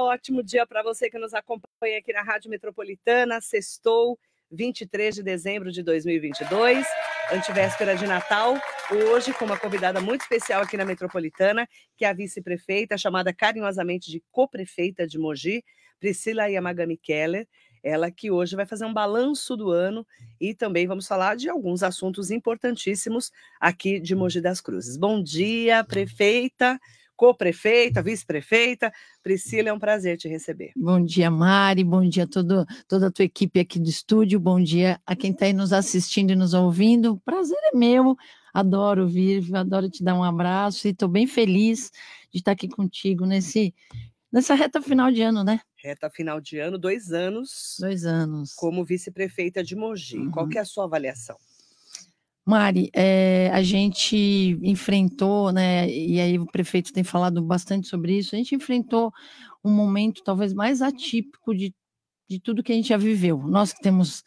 ótimo dia para você que nos acompanha aqui na Rádio Metropolitana. Sextou, 23 de dezembro de 2022, antivéspera de Natal. Hoje, com uma convidada muito especial aqui na Metropolitana, que é a vice-prefeita, chamada carinhosamente de co-prefeita de Mogi, Priscila Yamagami Keller. Ela que hoje vai fazer um balanço do ano e também vamos falar de alguns assuntos importantíssimos aqui de Mogi das Cruzes. Bom dia, prefeita co-prefeita, vice-prefeita. Priscila, é um prazer te receber. Bom dia, Mari, bom dia a todo, toda a tua equipe aqui do estúdio, bom dia a quem está aí nos assistindo e nos ouvindo. Prazer é meu, adoro vir, adoro te dar um abraço e estou bem feliz de estar aqui contigo nesse, nessa reta final de ano, né? Reta final de ano, dois anos. Dois anos. Como vice-prefeita de Mogi. Uhum. Qual que é a sua avaliação? Mari, é, a gente enfrentou, né, e aí o prefeito tem falado bastante sobre isso, a gente enfrentou um momento talvez mais atípico de, de tudo que a gente já viveu. Nós que temos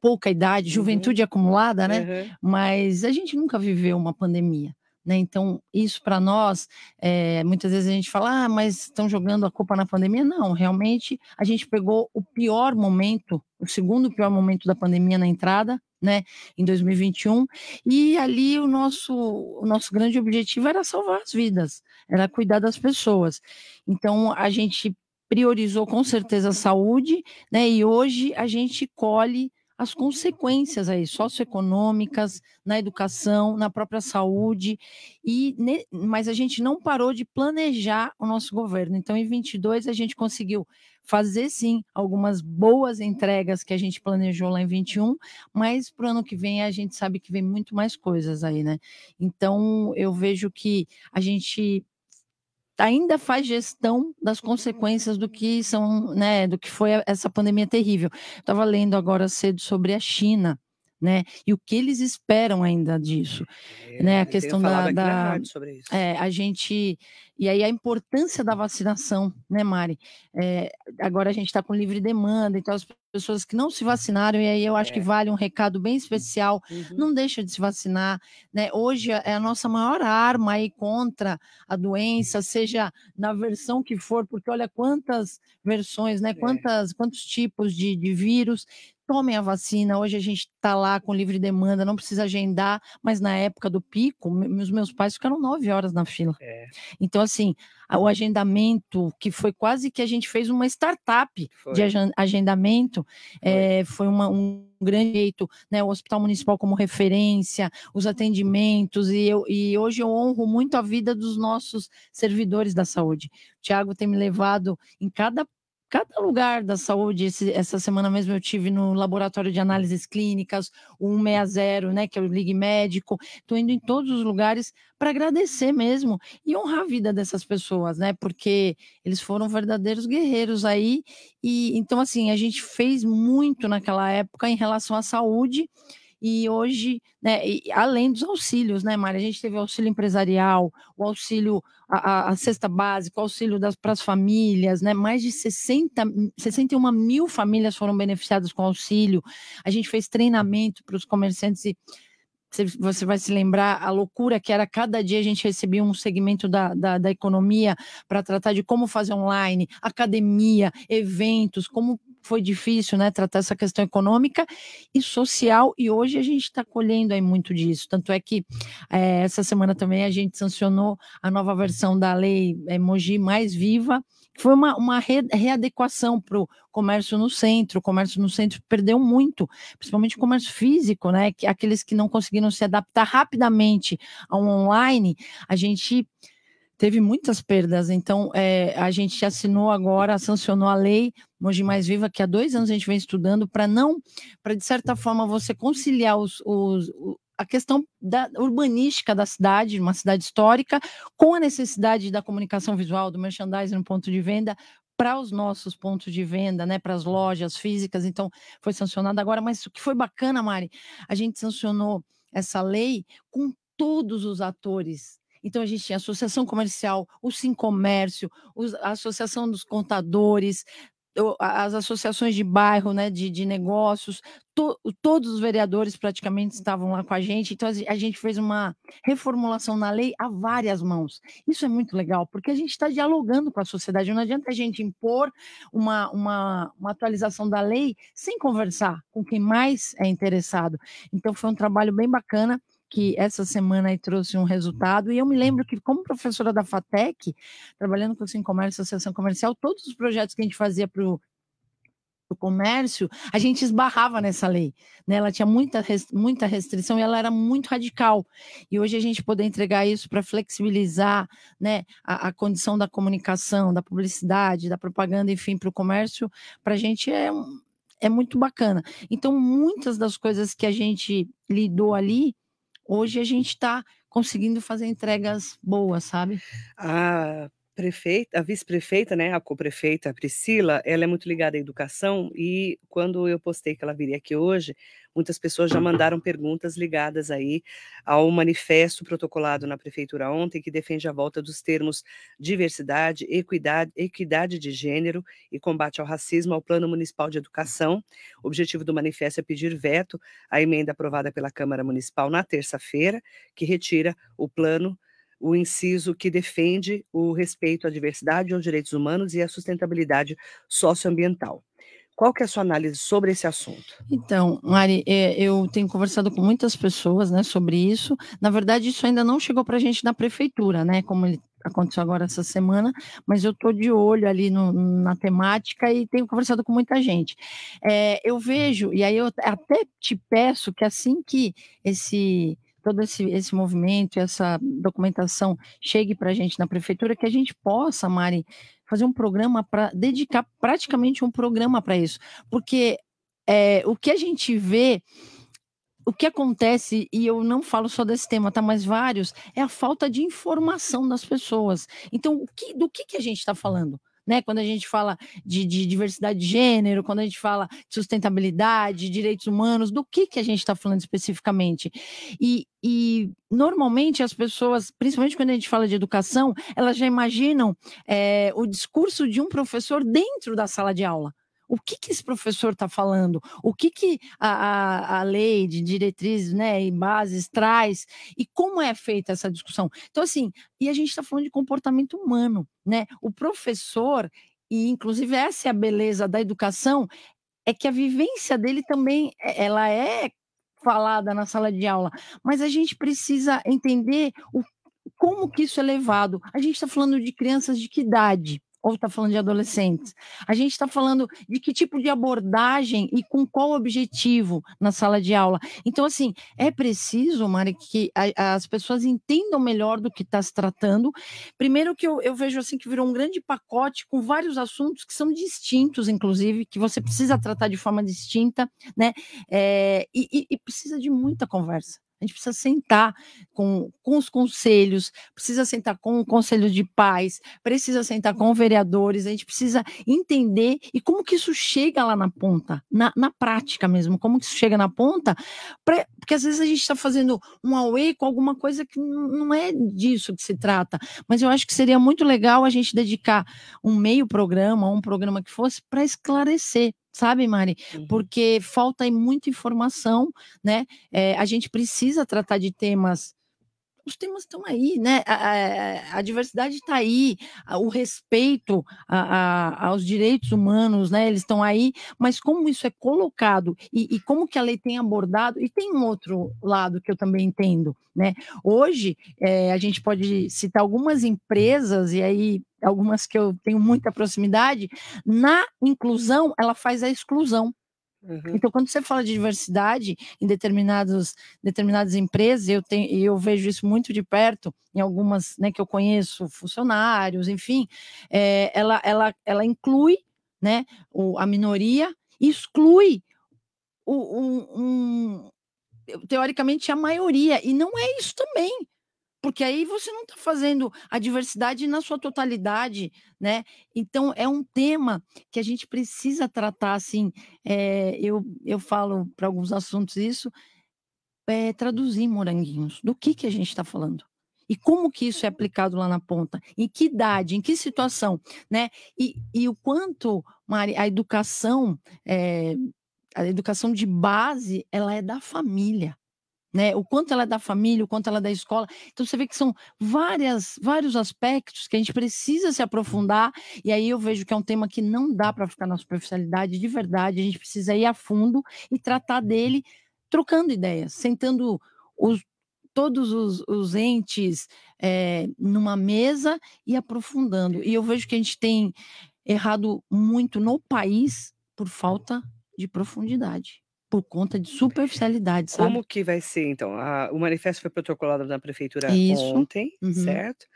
pouca idade, uhum. juventude uhum. acumulada, né, uhum. mas a gente nunca viveu uma pandemia. Né? Então, isso para nós, é, muitas vezes a gente fala, ah, mas estão jogando a culpa na pandemia. Não, realmente a gente pegou o pior momento, o segundo pior momento da pandemia na entrada, né, em 2021, e ali o nosso, o nosso grande objetivo era salvar as vidas, era cuidar das pessoas. Então, a gente priorizou com certeza a saúde, né, e hoje a gente colhe as consequências aí socioeconômicas na educação, na própria saúde e mas a gente não parou de planejar o nosso governo. Então em 22 a gente conseguiu fazer sim algumas boas entregas que a gente planejou lá em 21, mas para o ano que vem a gente sabe que vem muito mais coisas aí, né? Então eu vejo que a gente ainda faz gestão das consequências do que são, né, do que foi essa pandemia terrível. Estava lendo agora cedo sobre a China, né? E o que eles esperam ainda disso, é, né? A questão da, da é, a gente e aí a importância da vacinação, né, Mari? É, agora a gente está com livre demanda, então as pessoas que não se vacinaram e aí eu acho que é. vale um recado bem especial, uhum. não deixa de se vacinar, né? Hoje é a nossa maior arma aí contra a doença, seja na versão que for, porque olha quantas versões, né? É. Quantas, quantos tipos de, de vírus tomem a vacina. Hoje a gente está lá com livre demanda, não precisa agendar, mas na época do pico, os meus pais ficaram nove horas na fila. É. Então, assim, o agendamento, que foi quase que a gente fez uma startup foi. de agendamento, foi, é, foi uma, um grande jeito, né? O Hospital Municipal como referência, os atendimentos, e, eu, e hoje eu honro muito a vida dos nossos servidores da saúde. O Tiago tem me levado em cada cada lugar da saúde, esse, essa semana mesmo eu tive no laboratório de análises clínicas, o 160, né, que é o Ligue Médico, estou indo em todos os lugares para agradecer mesmo e honrar a vida dessas pessoas, né, porque eles foram verdadeiros guerreiros aí, e então assim, a gente fez muito naquela época em relação à saúde, e hoje, né, e além dos auxílios, né, Mari? A gente teve o auxílio empresarial, o auxílio, a, a cesta básica, o auxílio para as famílias, né? Mais de 60, 61 mil famílias foram beneficiadas com auxílio. A gente fez treinamento para os comerciantes e você vai se lembrar a loucura que era cada dia a gente recebia um segmento da, da, da economia para tratar de como fazer online, academia, eventos, como foi difícil, né, tratar essa questão econômica e social, e hoje a gente está colhendo aí muito disso. Tanto é que é, essa semana também a gente sancionou a nova versão da lei Emoji Mais Viva, que foi uma, uma re, readequação para o comércio no centro. O comércio no centro perdeu muito, principalmente o comércio físico, né? Que aqueles que não conseguiram se adaptar rapidamente ao online, a gente teve muitas perdas. Então, é, a gente assinou agora, sancionou a lei Mogi Mais Viva, que há dois anos a gente vem estudando, para não, para de certa forma você conciliar os, os, a questão da urbanística da cidade, uma cidade histórica, com a necessidade da comunicação visual, do merchandising no ponto de venda, para os nossos pontos de venda, né, para as lojas físicas, então foi sancionado agora, mas o que foi bacana, Mari, a gente sancionou essa lei com todos os atores então, a gente tinha a Associação Comercial, o Sim Comércio, a Associação dos Contadores, as associações de bairro, né, de, de negócios, to, todos os vereadores praticamente estavam lá com a gente, então a gente fez uma reformulação na lei a várias mãos. Isso é muito legal, porque a gente está dialogando com a sociedade, não adianta a gente impor uma, uma, uma atualização da lei sem conversar com quem mais é interessado. Então foi um trabalho bem bacana, que essa semana aí trouxe um resultado, e eu me lembro que, como professora da FATEC, trabalhando com o Comércio Associação Comercial, todos os projetos que a gente fazia para o comércio, a gente esbarrava nessa lei, né? Ela tinha muita, muita restrição e ela era muito radical. E hoje a gente poder entregar isso para flexibilizar, né, a, a, condição da comunicação, da publicidade, da propaganda, enfim, para o comércio, para a gente é, é muito bacana. Então, muitas das coisas que a gente lidou ali, hoje a gente está conseguindo fazer entregas boas, sabe? A prefeita, a vice-prefeita, né, a co-prefeita Priscila, ela é muito ligada à educação e quando eu postei que ela viria aqui hoje, muitas pessoas já mandaram perguntas ligadas aí ao manifesto protocolado na prefeitura ontem que defende a volta dos termos diversidade, equidade, equidade de gênero e combate ao racismo ao Plano Municipal de Educação. O objetivo do manifesto é pedir veto à emenda aprovada pela Câmara Municipal na terça-feira, que retira o plano o inciso que defende o respeito à diversidade, aos direitos humanos e à sustentabilidade socioambiental. Qual que é a sua análise sobre esse assunto? Então, Mari, é, eu tenho conversado com muitas pessoas né, sobre isso. Na verdade, isso ainda não chegou para a gente na prefeitura, né? Como aconteceu agora essa semana, mas eu estou de olho ali no, na temática e tenho conversado com muita gente. É, eu vejo, e aí eu até te peço que assim que esse todo esse, esse movimento, essa documentação chegue para a gente na prefeitura, que a gente possa, Mari, fazer um programa para dedicar praticamente um programa para isso. Porque é, o que a gente vê o que acontece, e eu não falo só desse tema, tá? Mas vários, é a falta de informação das pessoas. Então, que, do que, que a gente está falando? Né? Quando a gente fala de, de, diversidade de gênero, quando a gente fala de sustentabilidade, direitos humanos, do que, que a gente está falando especificamente? E, e normalmente as pessoas, principalmente quando a gente fala de educação, elas já imaginam é, o discurso de um professor dentro da sala de aula o que, que esse professor está falando, o que, que a, a, a, lei de diretrizes né, e bases traz e como é feita essa discussão. Então, assim, e a gente está falando de comportamento humano, né? O professor, e inclusive essa é a beleza da educação, é que a vivência dele também é, ela é falada na sala de aula, mas a gente precisa entender o, como que isso é levado. A gente está falando de crianças de que idade? Ou está falando de adolescentes? A gente está falando de que tipo de abordagem e com qual objetivo na sala de aula. Então, assim, é preciso, Mari, que a, as pessoas entendam melhor do que está se tratando. Primeiro que eu, eu vejo assim que virou um grande pacote com vários assuntos que são distintos, inclusive, que você precisa tratar de forma distinta, né? É, e, e precisa de muita conversa. A gente precisa sentar com, com os conselhos, precisa sentar com o conselho de pais, precisa sentar com vereadores, a gente precisa entender e como que isso chega lá na ponta, na, na prática mesmo, como que isso chega na ponta, pra, porque às vezes a gente está fazendo um away com alguma coisa que não é disso que se trata, mas eu acho que seria muito legal a gente dedicar um meio programa, um programa que fosse, para esclarecer sabe, Mari? Uhum. Porque falta aí muita informação, né? É, a gente precisa tratar de temas os temas estão aí, né? A, a, a diversidade está aí, a, o respeito aos direitos humanos, né? Eles estão aí, mas como isso é colocado e, e, como que a lei tem abordado, e tem um outro lado que eu também entendo, né? Hoje é, a gente pode citar algumas empresas, e aí algumas que eu tenho muita proximidade, na inclusão ela faz a exclusão. Uhum. Então, quando você fala de diversidade em determinados, determinadas empresas, eu, tenho, eu vejo isso muito de perto, em algumas né, que eu conheço, funcionários, enfim, é, ela, ela, ela inclui né, o, a minoria, exclui o, um, um, teoricamente a maioria, e não é isso também porque aí você não está fazendo a diversidade na sua totalidade, né? Então é um tema que a gente precisa tratar assim. É, eu, eu falo para alguns assuntos isso, é, traduzir moranguinhos. Do que que a gente está falando? E como que isso é aplicado lá na ponta? Em que idade? Em que situação? Né? E, e o quanto, Mari, a educação, é, a educação de base, ela é da família. Né? O quanto ela é da família, o quanto ela é da escola. Então você vê que são várias, vários aspectos que a gente precisa se aprofundar, e aí eu vejo que é um tema que não dá para ficar na superficialidade, de verdade, a gente precisa ir a fundo e tratar dele trocando ideias, sentando os, todos os, os entes é, numa mesa e aprofundando. E eu vejo que a gente tem errado muito no país por falta de profundidade, por conta de superficialidade, sabe? Como que vai ser, então? A, o manifesto foi protocolado na prefeitura isso. ontem, uhum. certo?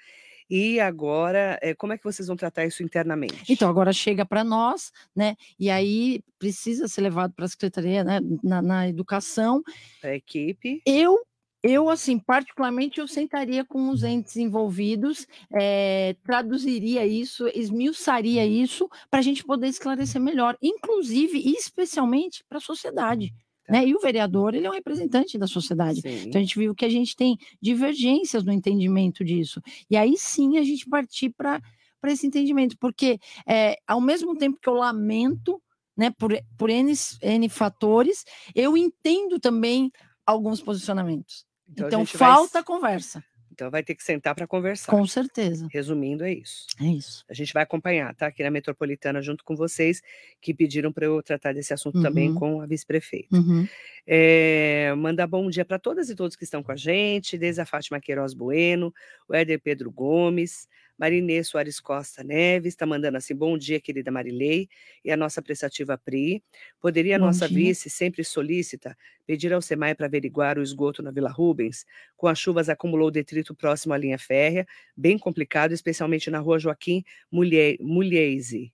E agora, é, como é que vocês vão tratar isso internamente? Então, agora chega para nós, né? E aí precisa ser levado para a secretaria, né? Na, na educação. Para a equipe. Eu eu, assim, particularmente, eu sentaria com os entes envolvidos, é, traduziria isso, esmiuçaria isso, para a gente poder esclarecer melhor, inclusive e especialmente para a sociedade. Tá. Né? E o vereador, ele é um representante da sociedade. Sim. Então, a gente viu que a gente tem divergências no entendimento disso. E aí sim a gente partir para esse entendimento, porque é, ao mesmo tempo que eu lamento né, por, por N, N fatores, eu entendo também alguns posicionamentos. Então, então falta vai... conversa. Então vai ter que sentar para conversar. Com certeza. Resumindo, é isso. É isso. A gente vai acompanhar, tá? Aqui na Metropolitana, junto com vocês, que pediram para eu tratar desse assunto uhum. também com a vice-prefeita. Uhum. É, mandar bom dia para todas e todos que estão com a gente, desde a Fátima Queiroz Bueno, o Éder Pedro Gomes, Marinê Soares Costa Neves está mandando assim: bom dia, querida Marilei, e a nossa prestativa Pri. Poderia a nossa dia. vice, sempre solícita, pedir ao SEMAI para averiguar o esgoto na Vila Rubens? Com as chuvas acumulou detrito próximo à linha férrea, bem complicado, especialmente na rua Joaquim Mulheise.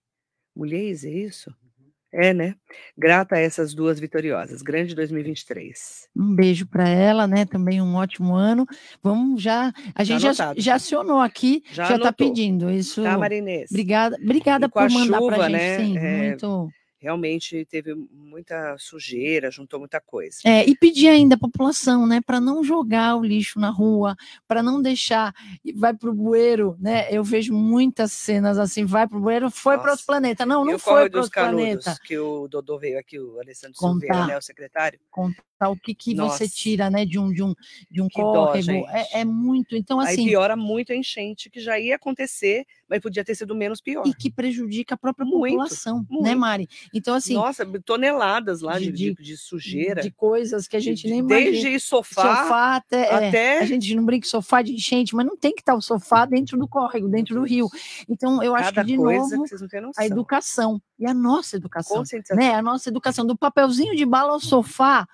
Mulheise, é isso? É, né? Grata a essas duas vitoriosas. Grande 2023. Um beijo para ela, né? Também um ótimo ano. Vamos já. A gente já, já, acionou aqui, já está pedindo isso. Tá, Marinês. Obrigada, obrigada por mandar para a gente. Né? Sim, é... muito realmente teve muita sujeira, juntou muita coisa. É, e pedir ainda à população, né, para não jogar o lixo na rua, para não deixar, vai para o bueiro, né? Eu vejo muitas cenas assim, vai para o bueiro, foi para outro planeta. Não, não foi para outro planeta. que o Dodô veio aqui, o Alessandro Silveira, né, o secretário. Contar o que, que você tira, né, de um de um de um que córrego. Dó, é, é, muito. Então assim. Aí piora muito a enchente que já ia acontecer, mas podia ter sido menos pior. E que prejudica a própria muito, população, né, muito. né, Mari? Então assim. Nossa, toneladas lá de, de, de sujeira, de coisas que a gente de, nem desde imagina. sofá, sofá até, é, até... É, a gente não brinca sofá de enchente, mas não tem que estar o sofá dentro do córrego, dentro do rio. Então eu acho Cada que de novo a educação e a nossa educação, né? A nossa educação do papelzinho de bala ao sofá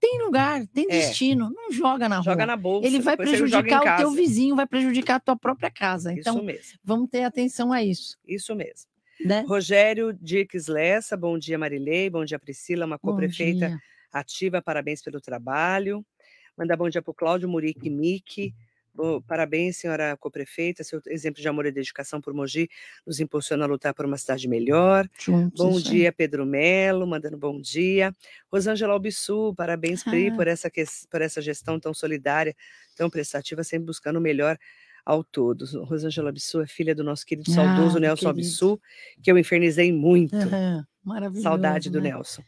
tem lugar, tem é. destino, não joga na rua. Joga na bolsa. Ele vai prejudicar o teu vizinho, vai prejudicar a tua própria casa. Então, vamos ter atenção a isso. Isso mesmo. Né? Rogério Dirks Lessa, bom dia Marilei, bom dia Priscila, uma co-prefeita ativa, parabéns pelo trabalho. Mandar bom dia para o Cláudio Murique Miki, Parabéns, senhora co-prefeita. Seu exemplo de amor e dedicação por Mogi nos impulsiona a lutar por uma cidade melhor. Juntos, bom dia, Pedro Melo, mandando bom dia. Rosângela Albissu, parabéns, Pri, ah. por, essa, por essa gestão tão solidária, tão prestativa, sempre buscando o melhor ao todos. Rosângela Albissu é filha do nosso querido ah, saudoso Nelson querido. Albissu, que eu infernizei muito. Uhum, maravilhoso. Saudade do né? Nelson.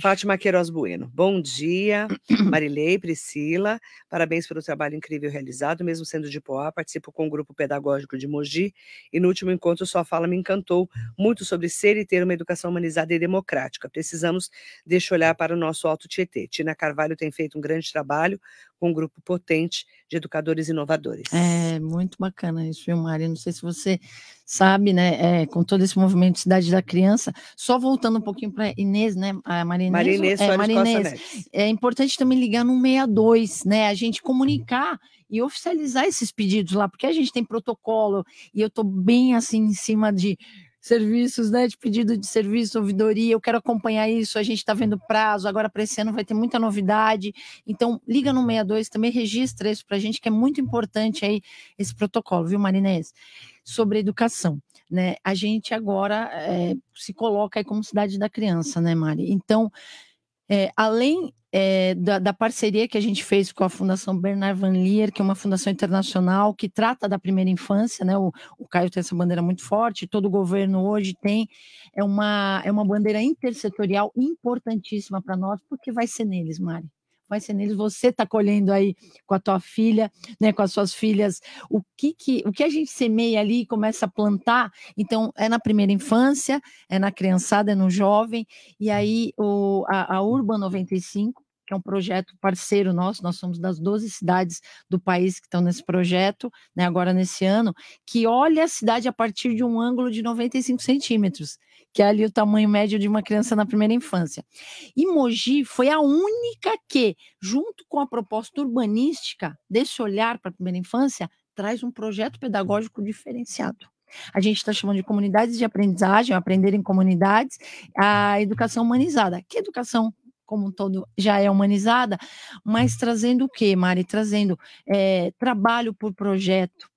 Fátima Queiroz Bueno. Bom dia, Marilei, Priscila. Parabéns pelo trabalho incrível realizado, mesmo sendo de Poá, participo com o grupo pedagógico de Mogi e no último encontro sua fala me encantou muito sobre ser e ter uma educação humanizada e democrática. Precisamos deste olhar para o nosso Alto Tietê. Tina Carvalho tem feito um grande trabalho com um grupo potente de educadores inovadores. É muito bacana isso, viu, Mari? Não sei se você sabe, né, é, com todo esse movimento de Cidade da Criança, só voltando um pouquinho para Inês, né, a Marinês, Marinês, é, Marinês é importante também ligar no 62, né, a gente comunicar e oficializar esses pedidos lá, porque a gente tem protocolo e eu estou bem assim em cima de serviços, né, de pedido de serviço, ouvidoria, eu quero acompanhar isso, a gente está vendo prazo, agora para esse ano vai ter muita novidade, então liga no 62, também registra isso para a gente, que é muito importante aí esse protocolo, viu, Marinês? Sobre educação, né, a gente agora é, se coloca aí como cidade da criança, né, Mari? Então, é, além é, da, da, parceria que a gente fez com a Fundação Bernard Van Leer, que é uma fundação internacional que trata da primeira infância, né? O, o Caio tem essa bandeira muito forte, todo o governo hoje tem, é uma, é uma bandeira intersetorial importantíssima para nós, porque vai ser neles, Mari vai ser neles. Você está colhendo aí com a tua filha, né, com as suas filhas, o que, que, o que a gente semeia ali e começa a plantar. Então, é na primeira infância, é na criançada, é no jovem, e aí o, a, a Urban 95 que é um projeto parceiro nosso, nós somos das 12 cidades do país que estão nesse projeto, né, agora nesse ano, que olha a cidade a partir de um ângulo de 95 centímetros, que é ali o tamanho médio de uma criança na primeira infância. E Mogi foi a única que, junto com a proposta urbanística desse olhar para a primeira infância, traz um projeto pedagógico diferenciado. A gente está chamando de comunidades de aprendizagem, aprender em comunidades, a educação humanizada. Que educação como um todo já é humanizada, mas trazendo o quê, Mari? Trazendo é, trabalho por projeto,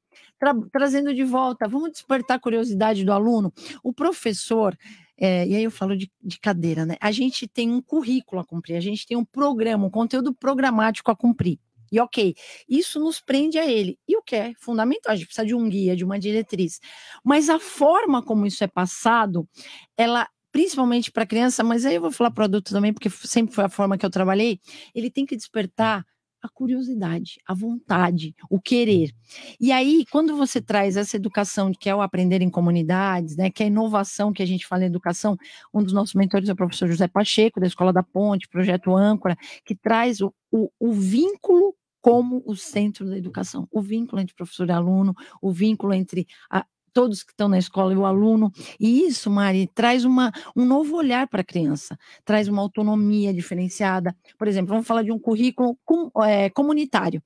tra trazendo de volta, vamos despertar a curiosidade do aluno. O professor, é, e aí eu falo de, de, cadeira, né? A gente tem um currículo a cumprir, a gente tem um programa, um conteúdo programático a cumprir. E ok, isso nos prende a ele. E o que é fundamental? A gente precisa de um guia, de uma diretriz. Mas a forma como isso é passado, ela principalmente para criança, mas aí eu vou falar para adulto também, porque sempre foi a forma que eu trabalhei, ele tem que despertar a curiosidade, a vontade, o querer. E aí, quando você traz essa educação que é o aprender em comunidades, né, que é a inovação que a gente fala em educação, um dos nossos mentores é o professor José Pacheco, da Escola da Ponte, Projeto Âncora, que traz o, o, o vínculo como o centro da educação, o vínculo entre professor e aluno, o vínculo entre a, todos que estão na escola e o aluno. E isso, Mari, traz uma, um novo olhar para a criança, traz uma autonomia diferenciada. Por exemplo, vamos falar de um currículo com, é, comunitário.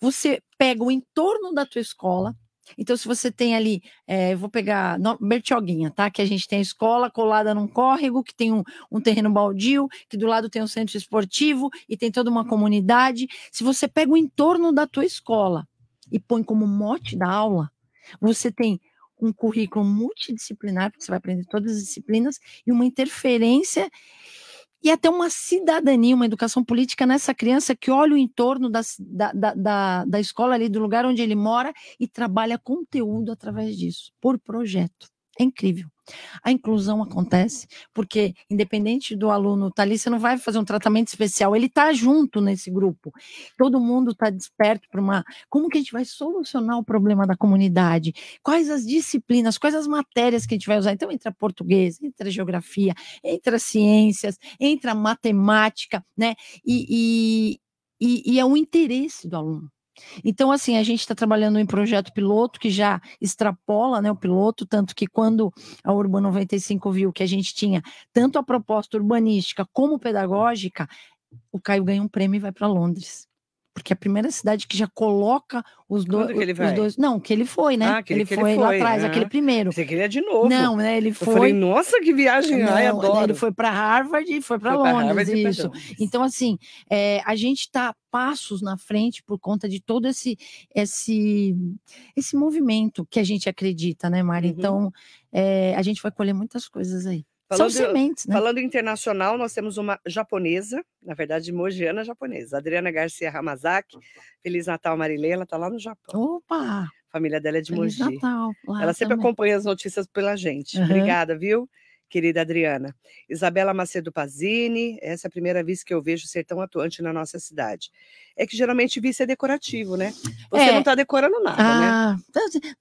Você pega o entorno da tua escola, então, se você tem ali, é, vou pegar no, Bertioguinha, tá? Que a gente tem a escola colada num córrego, que tem um, um, terreno baldio, que do lado tem um centro esportivo e tem toda uma comunidade. Se você pega o entorno da tua escola e põe como mote da aula, você tem um currículo multidisciplinar, porque você vai aprender todas as disciplinas, e uma interferência e até uma cidadania, uma educação política nessa criança que olha o entorno da, da, da, da escola ali, do lugar onde ele mora, e trabalha conteúdo através disso, por projeto. É incrível. A inclusão acontece porque, independente do aluno estar tá ali, você não vai fazer um tratamento especial, ele está junto nesse grupo. Todo mundo está desperto para uma. Como que a gente vai solucionar o problema da comunidade? Quais as disciplinas, quais as matérias que a gente vai usar? Então, entra português, entra geografia, entra ciências, entra matemática, né? E, e, e, e é o interesse do aluno. Então, assim, a gente está trabalhando em projeto piloto que já extrapola né, o piloto, tanto que quando a Urban 95 viu que a gente tinha tanto a proposta urbanística como pedagógica, o Caio ganha um prêmio e vai para Londres porque é a primeira cidade que já coloca os, do, os dois. Não, que ele foi, né? Ah, que ele, que foi, ele foi lá atrás, né? aquele primeiro. Você queria de novo. Não, né? Ele foi. Eu falei, nossa, que viagem! Não, Ai, né, adoro. Ele foi para Harvard e foi para Londres. Isso. Então, assim, é, a gente está passos na frente por conta de todo esse, esse, esse movimento que a gente acredita, né, Mari? Uhum. Então, é, a gente vai colher muitas coisas aí. Falando, São sementes, né? Falando internacional, nós temos uma japonesa, na verdade, mogiana japonesa, Adriana Garcia Hamazaki. Feliz Natal, Marilê, ela está lá no Japão. Opa! A família dela é de Feliz Mogi. Natal. Ela sempre também. acompanha as notícias pela gente. Uhum. Obrigada, viu? Querida Adriana. Isabela Macedo Pazini, essa é a primeira vez que eu vejo ser tão atuante na nossa cidade. É que geralmente vice é decorativo, né? Você é. não está decorando nada, né? ah, né?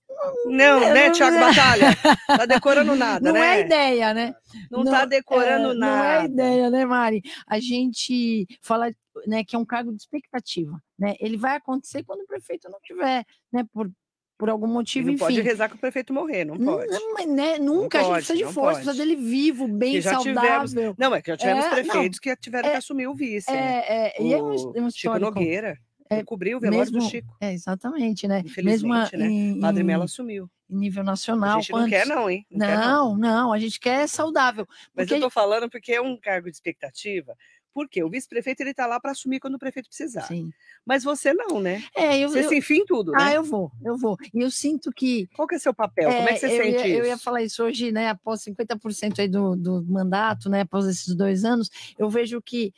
Não, não, né, Tiago Batalha? Tá decorando nada, não né? Não é ideia, né? Não, não tá decorando é, nada. Não é ideia, né, Mari? A gente fala né, que é um cargo de expectativa, né? Ele vai acontecer quando o prefeito não tiver, né, por por algum motivo, não enfim. pode rezar que o prefeito morrer, não pode. Não, mas, né, nunca, não a gente precisa de força, precisa dele vivo, bem saudável. Tivemos, não, é que já tivemos é, prefeitos não, que tiveram é, que assumir o vice, né? é, É, e é um, um Chico Nogueira. É, cobriu o velório mesmo, do Chico. É, exatamente, né? Mesmo né? Em, Padre Melo assumiu. Em nível nacional. A gente não quer, não, hein? Não, não, quer, não. não, a gente quer saudável. Mas eu tô falando porque é um cargo de expectativa por quê? O vice-prefeito ele está lá para assumir quando o prefeito precisar. Sim. Mas você não, né? É, eu, você eu, se enfia em tudo, né? Ah, eu vou, eu vou. E eu sinto que. Qual que é seu papel? É, Como é que você eu sente ia, isso? Eu ia falar isso hoje, né? Após 50% aí do, do mandato, né? Após esses dois anos, eu vejo que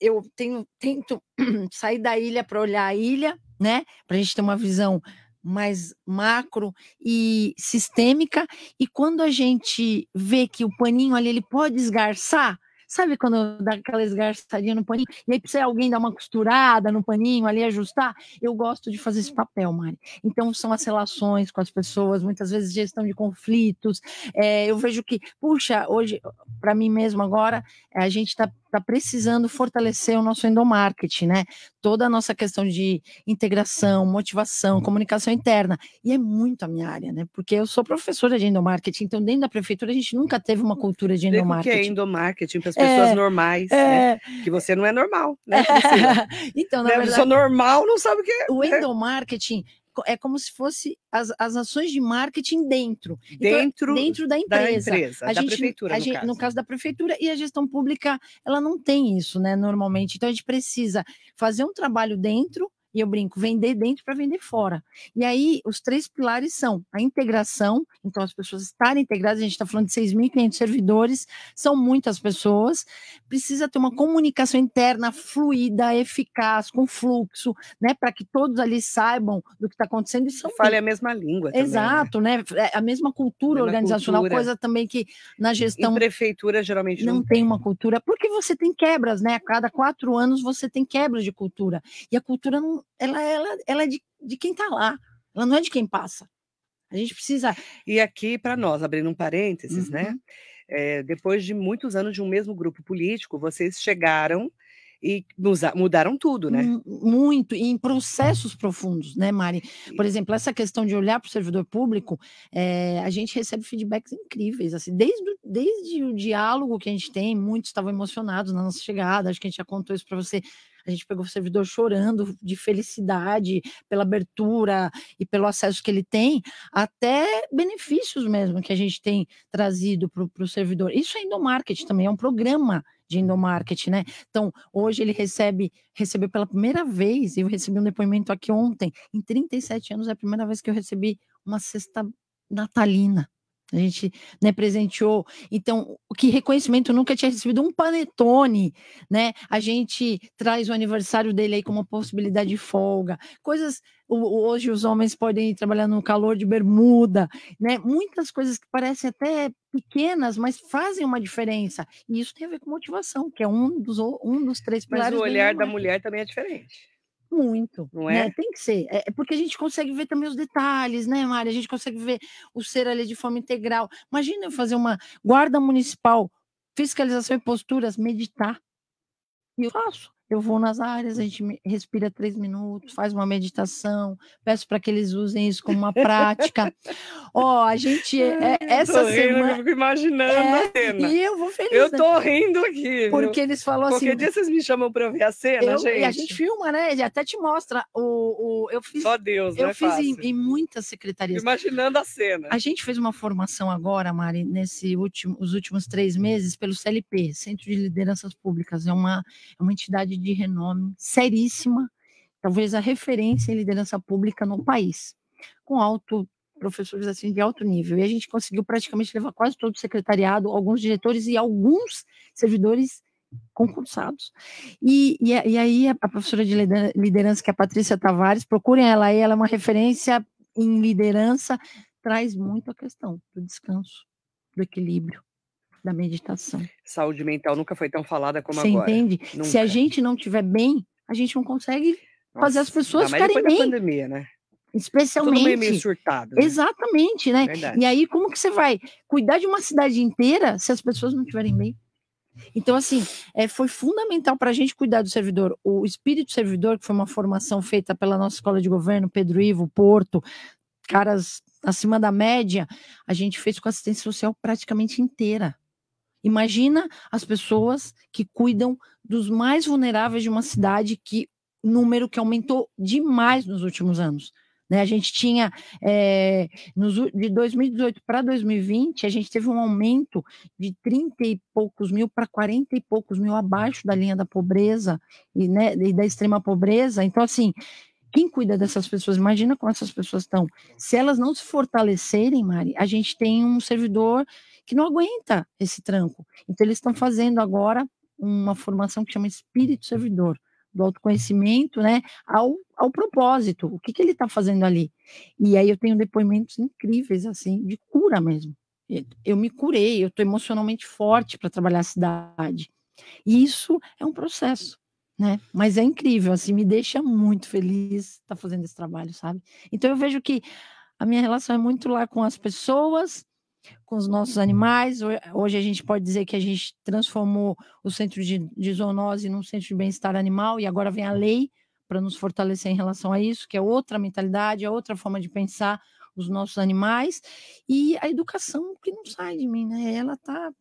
eu tenho, tento sair da ilha para olhar a ilha, né? Para a gente ter uma visão mais macro e sistêmica. E quando a gente vê que o paninho ali ele pode esgarçar, Sabe quando dá aquela esgarçadinha no paninho? E aí precisa alguém dar uma costurada no paninho ali, ajustar? Eu gosto de fazer esse papel, Mari. Então, são as relações com as pessoas, muitas vezes gestão de conflitos. É, eu vejo que, puxa, hoje, para mim mesmo agora, a gente está está precisando fortalecer o nosso endomarketing, né? Toda a nossa questão de integração, motivação, comunicação interna. E é muito a minha área, né? Porque eu sou professora de endomarketing, então dentro da prefeitura a gente nunca teve uma cultura de endomarketing. O que é endomarketing para as pessoas é, normais, né? é, né? Que você não é normal, né? então, na né? verdade, normal não sabe o que é. O endomarketing é como se fosse as, as ações de marketing dentro. Dentro, então, dentro da empresa. Da empresa, a da gente, prefeitura, a no, gente, caso. no caso da prefeitura, e a gestão pública, ela não tem isso, né, normalmente. Então, a gente precisa fazer um trabalho dentro e eu brinco, vender dentro para vender fora. E aí, os três pilares são a integração, então as pessoas estarem integradas, a gente está falando de 6.500 servidores, são muitas pessoas, precisa ter uma comunicação interna fluida, eficaz, com fluxo, né, para que todos ali saibam do que está acontecendo. E são Fale a mesma língua. Também, né? Exato, né? né? A mesma cultura mesma organizacional, cultura. coisa também que na gestão. Em prefeitura, geralmente não, não tem uma cultura, porque você tem quebras, né? A cada quatro anos você tem quebras de cultura. E a cultura não, ela, ela, ela é de, de quem está lá, ela não é de quem passa. A gente precisa. E aqui, para nós, abrindo um parênteses, né, uhum. né? É, depois de muitos anos de um mesmo grupo político, vocês chegaram e mudaram tudo, né? Muito, e em processos profundos, né, Mari? Por exemplo, essa questão de olhar para o servidor público, é, a gente recebe feedbacks incríveis, assim, desde, desde o diálogo que a gente tem, muitos estavam emocionados na nossa chegada, acho que a gente já contou isso para você a gente pegou o servidor chorando de felicidade pela abertura e pelo acesso que ele tem, até benefícios mesmo que a gente tem trazido para o servidor. Isso é endomarketing também, é um programa de endomarketing, né? Então, hoje ele recebe, recebeu pela primeira vez, eu recebi um depoimento aqui ontem, em 37 anos é a primeira vez que eu recebi uma cesta natalina a gente né, presenteou. Então, que reconhecimento nunca tinha recebido um panetone, né? A gente traz o aniversário dele aí como uma possibilidade de folga. Coisas hoje os homens podem trabalhar no calor de bermuda, né? Muitas coisas que parecem até pequenas, mas fazem uma diferença. E isso tem a ver com motivação, que é um dos um dos três pilares. Mas o olhar da mulher também é diferente. Muito, não né? é? Né? Tem que ser. É, é porque a gente consegue ver também os detalhes, né, Mari? A gente consegue ver o ser ali de forma integral. Imagina eu fazer uma guarda municipal, fiscalização e posturas, meditar. E eu faço. Eu vou nas áreas, a gente respira três minutos, faz uma meditação, peço para que eles usem isso como uma prática. Ó, oh, a gente é, essa tô semana. eu fico imaginando é, a cena. E eu vou feliz. Eu tô rindo aqui. Porque eles falam assim. Qualquer dia vocês me chamam para ver a cena, eu, gente. E a gente filma, né? Ele até te mostra o, o eu fiz. Só Deus, Eu é fiz em, em, muitas secretarias. Imaginando a cena. A gente fez uma formação agora, Mari, nesse último, os últimos três meses pelo CLP, Centro de Lideranças Públicas. É uma, é uma entidade de renome seríssima, talvez a referência em liderança pública no país, com alto professores assim de alto nível. E a gente conseguiu praticamente levar quase todo o secretariado, alguns diretores e alguns servidores concursados. E, e, e aí a professora de liderança, que é a Patrícia Tavares, procurem ela aí, ela é uma referência em liderança, traz muito a questão do descanso, do equilíbrio, da meditação. Saúde mental nunca foi tão falada como Você agora. Você entende? Nunca. Se a gente não estiver bem, a gente não consegue Nossa, fazer as pessoas ficarem bem. Da pandemia, né? Especialmente. Todo meio surtado. Né? Exatamente, né? Verdade. E aí, como que você vai cuidar de uma cidade inteira se as pessoas não estiverem bem? Então, assim, é, foi fundamental para a gente cuidar do servidor. O espírito servidor, que foi uma formação feita pela nossa escola de governo, Pedro Ivo, Porto, caras acima da média, a gente fez com assistência social praticamente inteira. Imagina as pessoas que cuidam dos mais vulneráveis de uma cidade que número que aumentou demais nos últimos anos. Né, a gente tinha, é, nos, de 2018 para 2020, a gente teve um aumento de 30 e poucos mil para 40 e poucos mil abaixo da linha da pobreza e, né, e da extrema pobreza. Então, assim, quem cuida dessas pessoas? Imagina como essas pessoas estão. Se elas não se fortalecerem, Mari, a gente tem um servidor que não aguenta esse tranco. Então, eles estão fazendo agora uma formação que chama espírito servidor, do autoconhecimento, né, ao, ao propósito, o que, que ele está fazendo ali. E aí eu tenho depoimentos incríveis, assim, de cura mesmo. Eu me curei, eu estou emocionalmente forte para trabalhar a cidade. E isso é um processo, né? Mas é incrível, assim, me deixa muito feliz estar tá fazendo esse trabalho, sabe? Então eu vejo que a minha relação é muito lá com as pessoas, com os nossos animais. Hoje a gente pode dizer que a gente transformou o centro de, de zoonose num centro de bem-estar animal e agora vem a lei para nos fortalecer em relação a isso, que é outra mentalidade, é outra forma de pensar os nossos animais e a educação que não sai de mim, né? Ela tá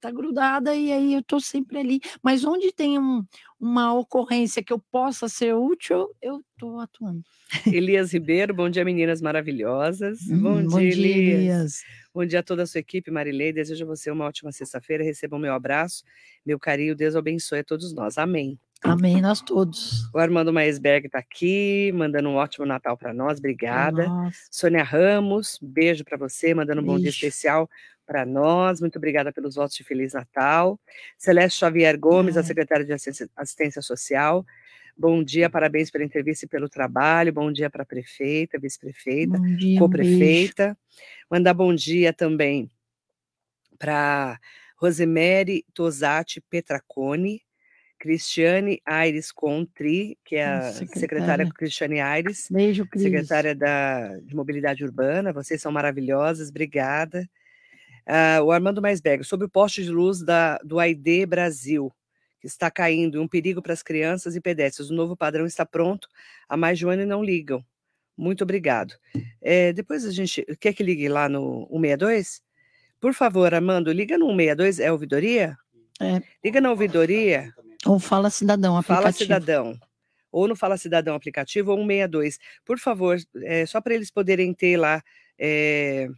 tá grudada e aí eu tô sempre ali. Mas onde tem um, uma ocorrência que eu possa ser útil, eu tô atuando. Elias Ribeiro, bom dia, meninas maravilhosas. Hum, bom, bom, dia, dia Elias. Elias. Bom dia a toda a sua equipe, Marilei. Desejo a você uma ótima sexta-feira. Recebam meu abraço, meu carinho. Deus abençoe a todos nós. Amém. Amém, nós todos. O Armando Maesberg está aqui, mandando um ótimo Natal para nós, obrigada. Sônia Ramos, beijo para você, mandando um bom dia especial para nós. Muito obrigada pelos votos de Feliz Natal. Celeste Xavier Gomes, é. a secretária de Assistência Social. Bom dia, parabéns pela entrevista e pelo trabalho. Bom dia para a prefeita, vice-prefeita, co-prefeita. Um Mandar bom dia também para Rosemary Tosati Petracone, Cristiane Aires Contri, que é a secretária, secretária Cristiane Aires. Beijo, Cris. Secretária da, de Mobilidade Urbana. Vocês são maravilhosas, obrigada. Uh, o Armando Maisberg, sobre o poste de luz da, do AID Brasil, que está caindo, um perigo para as crianças e pedestres. O novo padrão está pronto há mais de um ano e não ligam. Muito obrigado. É, depois a gente. Quer que ligue lá no 162? Por favor, Armando, liga no 162, é ouvidoria? É. Liga na ouvidoria. Ou Fala Cidadão aplicativo. Fala Cidadão. Ou no Fala Cidadão aplicativo ou 162. Por favor, é, só para eles poderem ter lá é,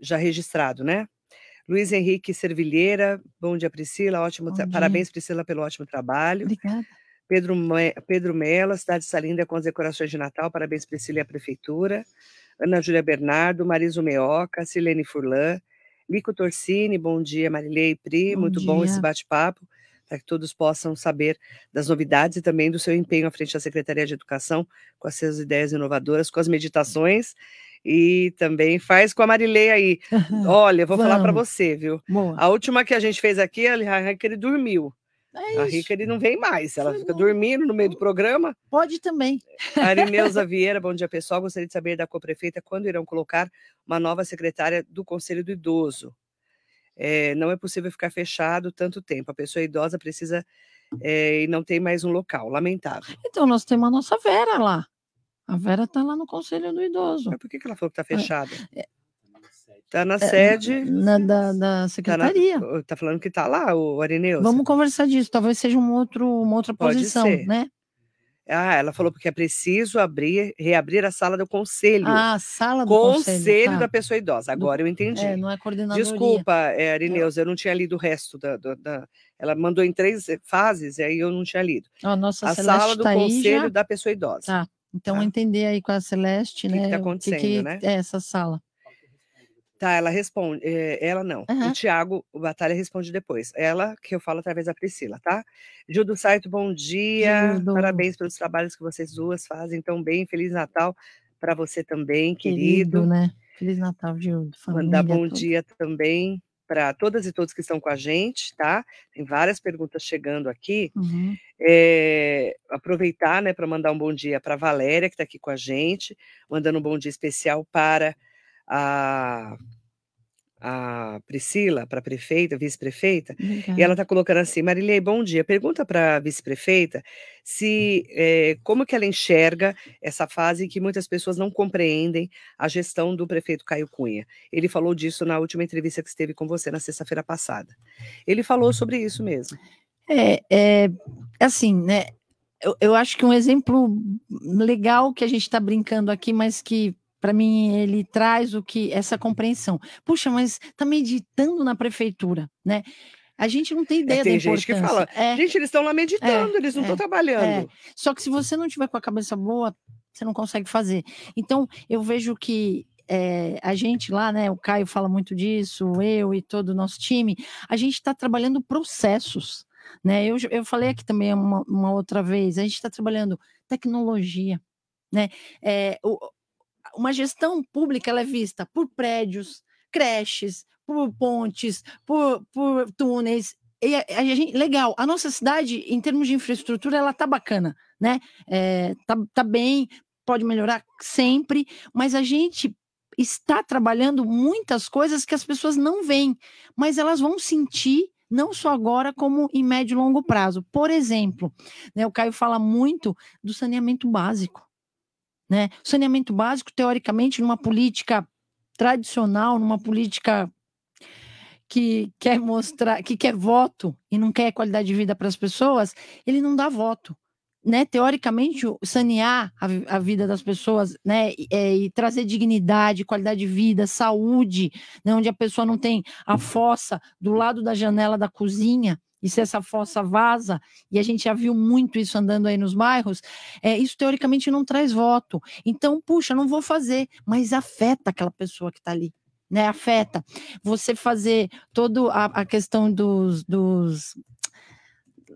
já registrado, né? Luiz Henrique Servilheira, bom dia, Priscila, ótimo, bom parabéns, dia. Priscila, pelo ótimo trabalho. Obrigada. Pedro, Me... Pedro Mello, cidade de Salinda com as decorações de Natal, parabéns, Priscila e a Prefeitura. Ana Júlia Bernardo, Mariso Meoca, Silene Furlan, Lico Torsini, bom dia, Marilei Pri, bom muito dia. bom esse bate-papo, para que todos possam saber das novidades e também do seu empenho à frente da Secretaria de Educação, com as suas ideias inovadoras, com as meditações e também faz com a Marilei aí. Olha, vou falar para você, viu? Boa. A última que a gente fez aqui, a ele dormiu. É a Rica ele não vem mais, ela fica dormindo no meio do programa. Pode também. Arineuza Vieira, bom dia pessoal. Gostaria de saber da co-prefeita quando irão colocar uma nova secretária do Conselho do Idoso. É, não é possível ficar fechado tanto tempo. A pessoa idosa precisa é, e não tem mais um local. Lamentável. Então, nós temos a nossa Vera lá. A Vera está lá no Conselho do Idoso. Mas por que, que ela falou que está fechada? Está é, na é, sede. Na, da, da secretaria. Está tá falando que está lá, o Arineu. Vamos conversar disso. Talvez seja um outro, uma outra Pode posição, ser. né? Ah, ela falou porque é preciso abrir, reabrir a sala do conselho. Ah, a sala do conselho. Conselho tá. da pessoa idosa. Agora do, eu entendi. É, não é coordenadoria. Desculpa, é, Arineuza, eu não tinha lido o resto da, da, da, Ela mandou em três fases, e aí eu não tinha lido. a nossa a sala do tá conselho já... da pessoa idosa. Tá. Então, tá. entender aí com a Celeste, que né? O que está acontecendo, que que né? É essa sala. Tá, ela responde. É, ela não. Uhum. O Tiago, o Batalha responde depois. Ela, que eu falo através da Priscila, tá? Gil do Saito, bom dia. Gildo. Parabéns pelos trabalhos que vocês duas fazem tão bem. Feliz Natal para você também, querido. querido. né? Feliz Natal, Gildo. Mandar bom dia também para todas e todos que estão com a gente, tá? Tem várias perguntas chegando aqui. Uhum. É, aproveitar, né, para mandar um bom dia para Valéria, que está aqui com a gente, mandando um bom dia especial para a a Priscila, para a prefeita, vice-prefeita, e ela está colocando assim, Marilei, bom dia, pergunta para a vice-prefeita se é, como que ela enxerga essa fase em que muitas pessoas não compreendem a gestão do prefeito Caio Cunha. Ele falou disso na última entrevista que esteve com você na sexta-feira passada. Ele falou sobre isso mesmo. É, é assim, né? Eu, eu acho que um exemplo legal que a gente está brincando aqui, mas que para mim ele traz o que essa compreensão. Puxa, mas está meditando na prefeitura, né? A gente não tem ideia é, tem da importância. gente que fala, é, gente, eles estão lá meditando, é, eles não estão é, trabalhando. É. Só que se você não tiver com a cabeça boa, você não consegue fazer. Então, eu vejo que é, a gente lá, né? O Caio fala muito disso, eu e todo o nosso time, a gente está trabalhando processos. Né? Eu, eu falei aqui também uma, uma outra vez, a gente está trabalhando tecnologia, né? É, o, uma gestão pública ela é vista por prédios, creches, por pontes, por, por túneis. E a, a gente, legal, a nossa cidade, em termos de infraestrutura, ela tá bacana, né? É, tá, tá bem, pode melhorar sempre, mas a gente está trabalhando muitas coisas que as pessoas não veem, mas elas vão sentir não só agora, como em médio e longo prazo. Por exemplo, né, o Caio fala muito do saneamento básico. Né? O saneamento básico, teoricamente, numa política tradicional, numa política que quer mostrar, que quer voto e não quer qualidade de vida para as pessoas, ele não dá voto né, teoricamente, sanear a, a, vida das pessoas, né, e, é, e, trazer dignidade, qualidade de vida, saúde, né, onde a pessoa não tem a fossa do lado da janela da cozinha, e se essa fossa vaza, e a gente já viu muito isso andando aí nos bairros, é, isso teoricamente não traz voto. Então, puxa, não vou fazer, mas afeta aquela pessoa que está ali. Né, afeta. Você fazer toda a, questão dos, dos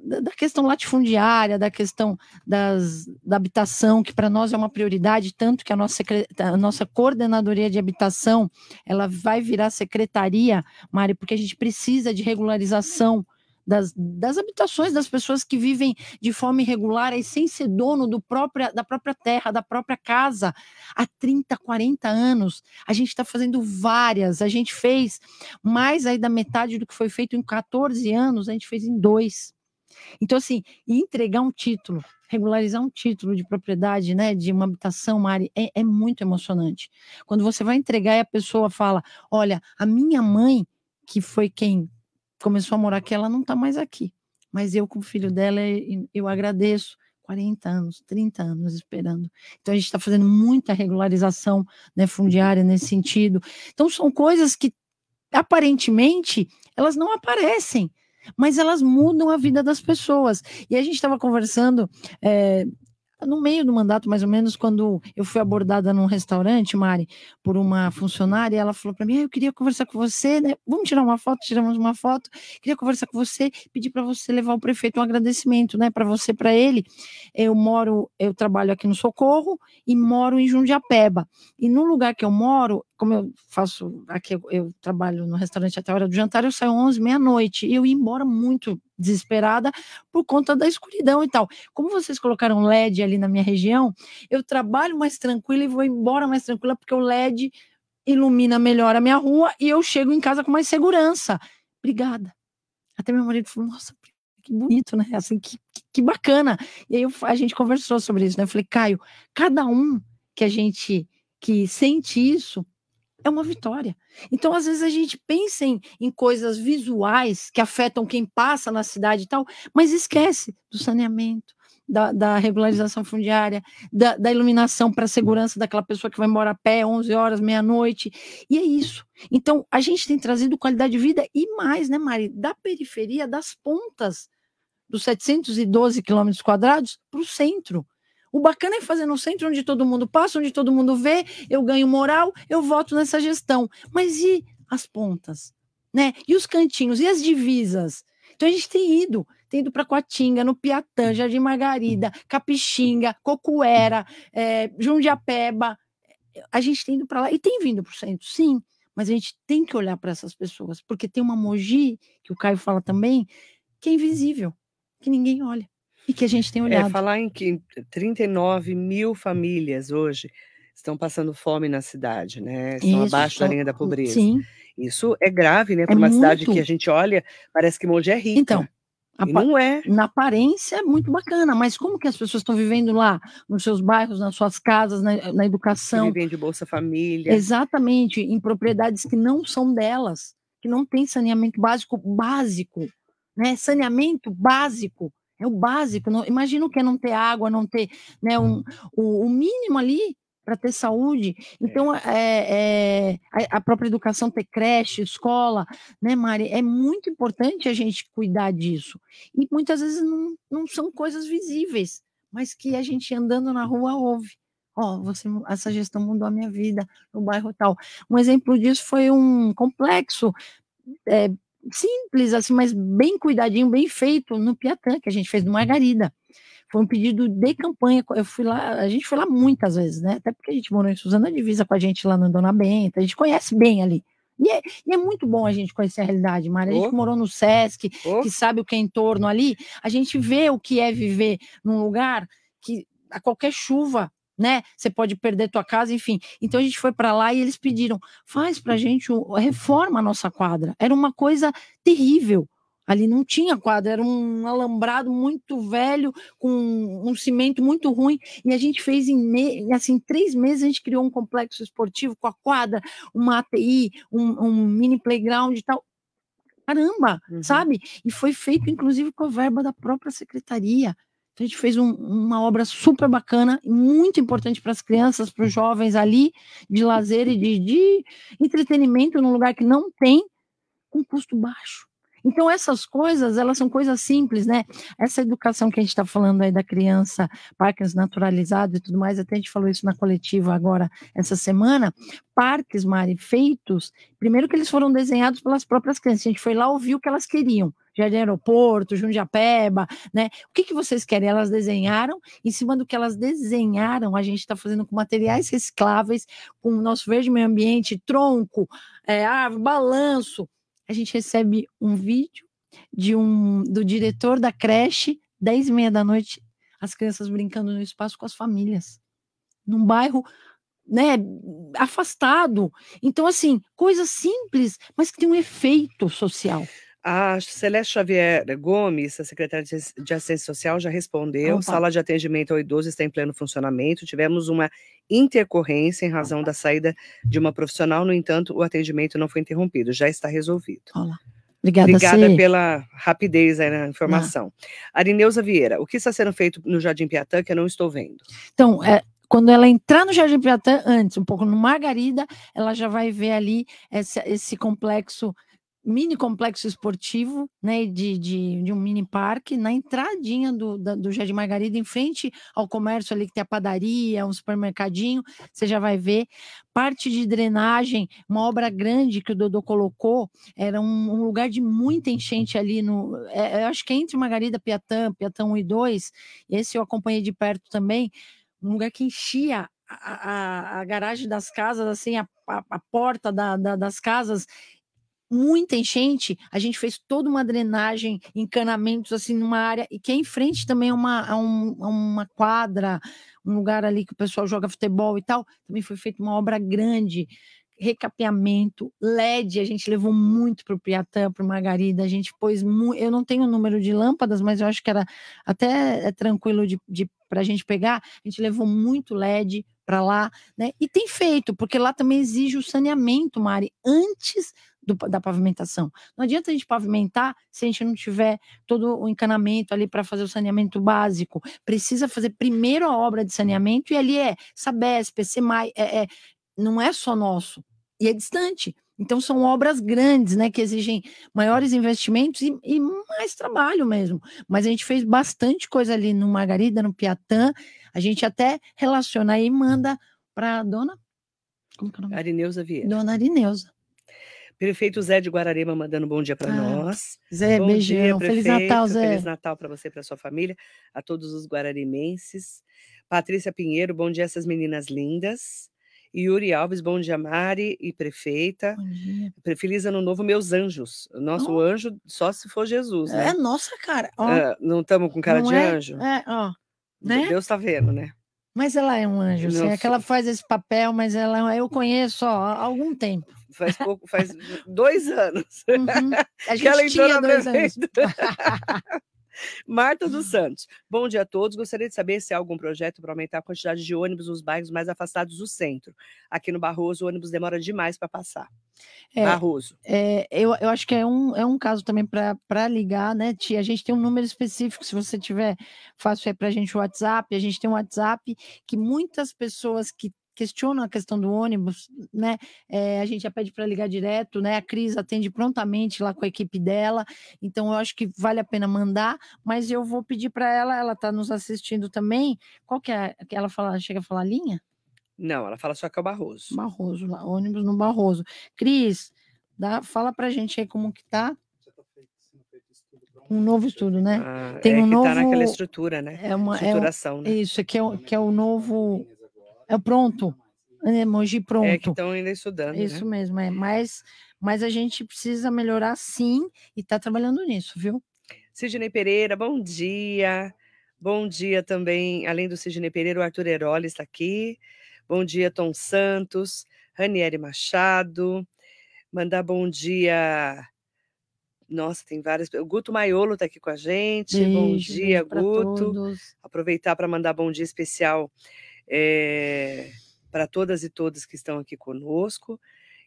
da questão latifundiária, da questão das, da habitação, que para nós é uma prioridade, tanto que a nossa, a nossa coordenadoria de habitação, ela vai virar secretaria, Mari, porque a gente precisa de regularização das, das habitações das pessoas que vivem de forma irregular e sem ser dono do própria, da própria terra, da própria casa, há 30, 40 anos. A gente está fazendo várias, a gente fez mais aí da metade do que foi feito em 14 anos, a gente fez em dois. Então, assim, entregar um título, regularizar um título de propriedade, né, de uma habitação, Mari, é, é muito emocionante. Quando você vai entregar e a pessoa fala: Olha, a minha mãe, que foi quem começou a morar aqui, ela não está mais aqui. Mas eu, como filho dela, eu agradeço. 40 anos, 30 anos esperando. Então a gente está fazendo muita regularização né, fundiária nesse sentido. Então são coisas que aparentemente elas não aparecem, mas elas mudam a vida das pessoas. E a gente estava conversando é, no meio do mandato, mais ou menos, quando eu fui abordada num restaurante, Mari, por uma funcionária, ela falou para mim: ah, Eu queria conversar com você, né? Vamos tirar uma foto? Tiramos uma foto. Queria conversar com você, pedir para você levar o prefeito um agradecimento, né? Para você, para ele. Eu moro, eu trabalho aqui no Socorro e moro em Jundiapeba. E no lugar que eu moro, como eu faço aqui, eu, trabalho no restaurante até a hora do jantar, eu saio 11, meia-noite. E eu ia embora muito desesperada por conta da escuridão e tal. Como vocês colocaram LED ali na minha região, eu trabalho mais tranquila e vou embora mais tranquila, porque o LED ilumina melhor a minha rua e eu chego em casa com mais segurança. Obrigada. Até meu marido falou: nossa, que bonito, né? Assim, que, que bacana. E aí eu, a gente conversou sobre isso, né? Eu falei, Caio, cada um que a gente que sente isso é uma vitória. Então, às vezes, a gente pensa em, em, coisas visuais que afetam quem passa na cidade e tal, mas esquece do saneamento, da, da regularização fundiária, da, da iluminação para a segurança daquela pessoa que vai embora a pé 11 horas, meia-noite. E é isso. Então, a gente tem trazido qualidade de vida e mais, né, Mari? Da periferia, das pontas dos 712 quilômetros quadrados para o centro. O bacana é fazer no centro onde todo mundo passa, onde todo mundo vê, eu ganho moral, eu voto nessa gestão. Mas e as pontas? Né? E os cantinhos? E as divisas? Então a gente tem ido, tem ido para Coatinga, no Piatã, Jardim Margarida, Capixinga, Cocuera, é, Jundiapeba. A gente tem ido para lá e tem vindo para o centro, sim, mas a gente tem que olhar para essas pessoas, porque tem uma Mogi, que o Caio fala também, que é invisível, que ninguém olha e que a gente tem é, olhado. É, falar em que 39 mil famílias hoje estão passando fome na cidade, né? Estão Isso, abaixo da linha da pobreza. Sim. Isso é grave, né? Para é uma muito. cidade que a gente olha, parece que Mogi é rica. Então, não é. Na aparência é muito bacana, mas como que as pessoas estão vivendo lá, nos seus bairros, nas suas casas, na, na educação? Vivem de Bolsa Família. Exatamente, em propriedades que não são delas, que não tem saneamento básico básico, né? Saneamento básico é o básico. Não, imagina o que é não ter água, não ter né, um, o, o mínimo ali para ter saúde. Então, é, é, a, a, própria educação, ter creche, escola, né, Mari? É muito importante a gente cuidar disso. E muitas vezes não, não são coisas visíveis, mas que a gente andando na rua ouve. Ó, oh, você, essa gestão mudou a minha vida no bairro tal. Um exemplo disso foi um complexo é, simples, assim, mas bem cuidadinho, bem feito no Piatã, que a gente fez no Margarida. Foi um pedido de campanha. Eu fui lá, a gente foi lá muitas vezes, né? Até porque a gente morou em Suzana Divisa com a gente lá no Dona Benta, a gente conhece bem ali. E é, e é, muito bom a gente conhecer a realidade, Mari. A gente oh. morou no Sesc, oh. que sabe o que é em torno ali, a gente vê o que é viver num lugar que a qualquer chuva, né? Você pode perder tua casa, enfim. Então a gente foi para lá e eles pediram: faz para a gente, reforma a nossa quadra. Era uma coisa terrível. Ali não tinha quadra, era um alambrado muito velho, com um cimento muito ruim, e a gente fez em me... assim, três meses a gente criou um complexo esportivo com a quadra, uma ATI, um, um mini playground e tal. Caramba, uhum. sabe? E foi feito, inclusive, com a verba da própria secretaria. Então, a gente fez um, uma obra super bacana, muito importante para as crianças, para os jovens ali, de lazer e de, de entretenimento num lugar que não tem, com custo baixo. Então, essas coisas, elas são coisas simples, né? Essa educação que a gente está falando aí da criança, parques naturalizados e tudo mais, até a gente falou isso na coletiva agora, essa semana. Parques, Mari, feitos, primeiro que eles foram desenhados pelas próprias crianças, a gente foi lá ouvir o que elas queriam. Jardim Aeroporto, Jundiapeba, né? O que, que vocês querem? Elas desenharam, em cima do que elas desenharam, a gente está fazendo com materiais recicláveis, com o nosso verde meio ambiente, tronco, é, árvore, balanço, a gente recebe um vídeo de um do diretor da creche, 10 e meia da noite, as crianças brincando no espaço com as famílias, num bairro né, afastado. Então, assim, coisas simples, mas que tem um efeito social. A Celeste Xavier Gomes, a secretária de Assistência Social, já respondeu. Opa. Sala de atendimento ao idoso está em pleno funcionamento. Tivemos uma intercorrência em razão Opa. da saída de uma profissional, no entanto, o atendimento não foi interrompido, já está resolvido. Olá. Obrigada, Obrigada pela rapidez aí na informação. Ah. Arineuza Vieira, o que está sendo feito no Jardim Piatã que eu não estou vendo? Então, é, quando ela entrar no Jardim Piatã, antes, um pouco no Margarida, ela já vai ver ali esse, esse complexo mini complexo esportivo, né, de, de, de, um mini parque, na entradinha do, da, do Jardim Margarida, em frente ao comércio ali que tem a padaria, um supermercadinho, você já vai ver. Parte de drenagem, uma obra grande que o Dodô colocou, era um, um lugar de muita enchente ali no. É, eu acho que é entre Margarida, Piatã, Piatã 1 e 2, esse eu acompanhei de perto também, um lugar que enchia a, a, a, garagem das casas, assim, a, a, a porta da, da, das casas muita enchente, a gente fez toda uma drenagem, encanamentos assim numa área, e que é em frente também a uma, a um, a uma quadra, um lugar ali que o pessoal joga futebol e tal, também foi feita uma obra grande, recapeamento, LED, a gente levou muito para o Piatã, para o Margarida, a gente pôs, eu não tenho o número de lâmpadas, mas eu acho que era até é tranquilo de, de para a gente pegar, a gente levou muito LED para lá, né? E tem feito, porque lá também exige o saneamento, Mari, antes do, da pavimentação. Não adianta a gente pavimentar se a gente não tiver todo o encanamento ali para fazer o saneamento básico. Precisa fazer primeiro a obra de saneamento e ali é Sabesp, SEMAI, é, é, não é só nosso, e é distante. Então são obras grandes, né, que exigem maiores investimentos e, e, mais trabalho mesmo. Mas a gente fez bastante coisa ali no Margarida, no Piatã. A gente até relaciona e manda para dona como que é o nome? Arineuza Vieira. Dona Arineuza. Prefeito Zé de Guararema mandando um bom dia para ah, nós. Zé, bom beijão. Dia, Feliz Natal, Zé. Feliz Natal para você e para sua família, a todos os guararimenses. Patrícia Pinheiro, bom dia essas meninas lindas. Yuri Alves, bom dia, Mari e prefeita. Bom dia. Feliz ano novo, meus anjos. Nosso oh. anjo só se for Jesus, né? É, nossa, cara. Oh. Uh, não estamos com cara não de é, anjo? É, ó. Né? Deus está vendo, né? Mas ela é um anjo, sim. É que ela faz esse papel, mas ela eu conheço ó, há algum tempo. Faz pouco, faz dois anos. Uhum. A gente ela tinha dois anos. Marta dos Santos, bom dia a todos. Gostaria de saber se há algum projeto para aumentar a quantidade de ônibus nos bairros mais afastados do centro. Aqui no Barroso, o ônibus demora demais para passar. É, Barroso. É, eu, eu acho que é um, é um caso também para ligar, né, Tia? A gente tem um número específico, se você tiver fácil aí para a gente o WhatsApp. A gente tem um WhatsApp que muitas pessoas que questionam a questão do ônibus, né? É, a gente já pede para ligar direto, né? A Cris atende prontamente lá com a equipe dela, então eu acho que vale a pena mandar, mas eu vou pedir para ela, ela está nos assistindo também. Qual que é? Que ela fala, chega a falar linha? Não, ela fala só que é o Barroso. Barroso, lá, ônibus no Barroso. Cris, dá, fala pra gente aí como que tá. um novo estudo, né? Ah, Tem é um novo. Está naquela estrutura, né? É uma estruturação, é um... né? Isso, que é, o, que é o novo. É pronto. Emoji pronto. É que estão ainda estudando. Isso né? mesmo, é. Mas, mas a gente precisa melhorar sim e está trabalhando nisso, viu? Sidney Pereira, bom dia. Bom dia também, além do Sidney Pereira, o Arthur Heroli está aqui. Bom dia, Tom Santos, Ranieri Machado. Mandar bom dia nossa, tem várias. O Guto Maiolo está aqui com a gente. Beijo, bom dia, Guto. Todos. Aproveitar para mandar bom dia especial é, para todas e todos que estão aqui conosco.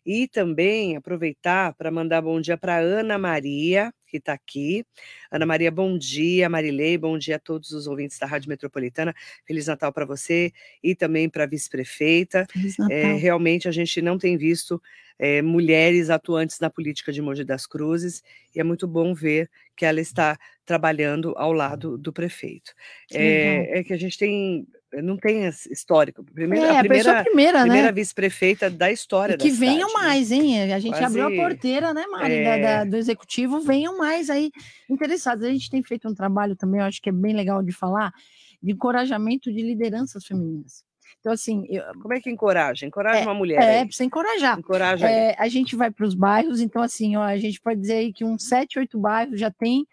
E também aproveitar para mandar bom dia para Ana Maria, que está aqui. Ana Maria, bom dia. Marilei, bom dia a todos os ouvintes da Rádio Metropolitana. Feliz Natal para você e também para a vice-prefeita. É, realmente a gente não tem visto é, mulheres atuantes na política de Mogi das Cruzes e é muito bom ver que ela está trabalhando ao lado do prefeito. É, é, que a gente tem não tem histórico. Primeiro, é, a primeira, a primeira, primeira né? vice-prefeita da história e que venham cidade, né? mais, né? hein? A gente Quase... abriu a porteira, né, Mari, é... da, da, do executivo, venham mais aí interessados. A gente tem feito um trabalho também, eu acho que é bem legal de falar, de encorajamento de lideranças femininas. Então, assim. Eu... Como é que encoraja? Encoraja é, uma mulher. É, aí. precisa encorajar. Encoraja. É, a gente vai para os bairros, então, assim, ó, a gente pode dizer aí que uns sete, oito bairros já tem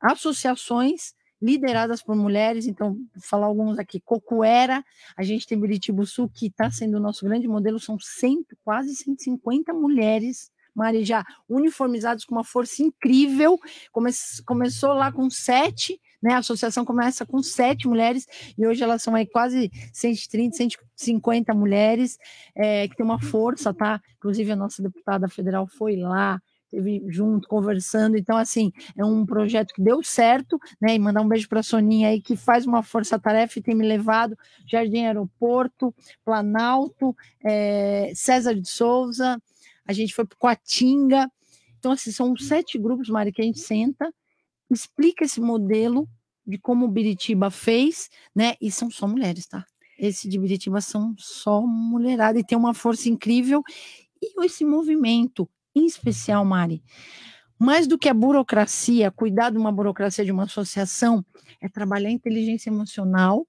associações lideradas por mulheres, então, vou falar alguns aqui, Cocuera, a gente tem Biritibu Sul, que está sendo o nosso grande modelo, são cento, quase 150 mulheres, Mari, já uniformizadas com uma força incrível, Come, começou lá com sete, né, a associação começa com sete mulheres, e hoje elas são aí quase 130, 150 mulheres, é, que tem uma força, tá? Inclusive a nossa deputada federal foi lá, esteve junto, conversando. Então, assim, é um projeto que deu certo, né? E mandar um beijo para a Soninha aí, que faz uma força-tarefa e tem me levado Jardim Aeroporto, Planalto, é, César de Souza, a gente foi para Coatinga. Então, assim, são sete grupos, Mari, que a gente senta, explica esse modelo de como o Biritiba fez, né? E são só mulheres, tá? Esse de Biritiba são só mulherada e tem uma força incrível. E esse movimento em especial, Mari, mais do que a burocracia, cuidar de uma burocracia de uma associação, é trabalhar a inteligência emocional.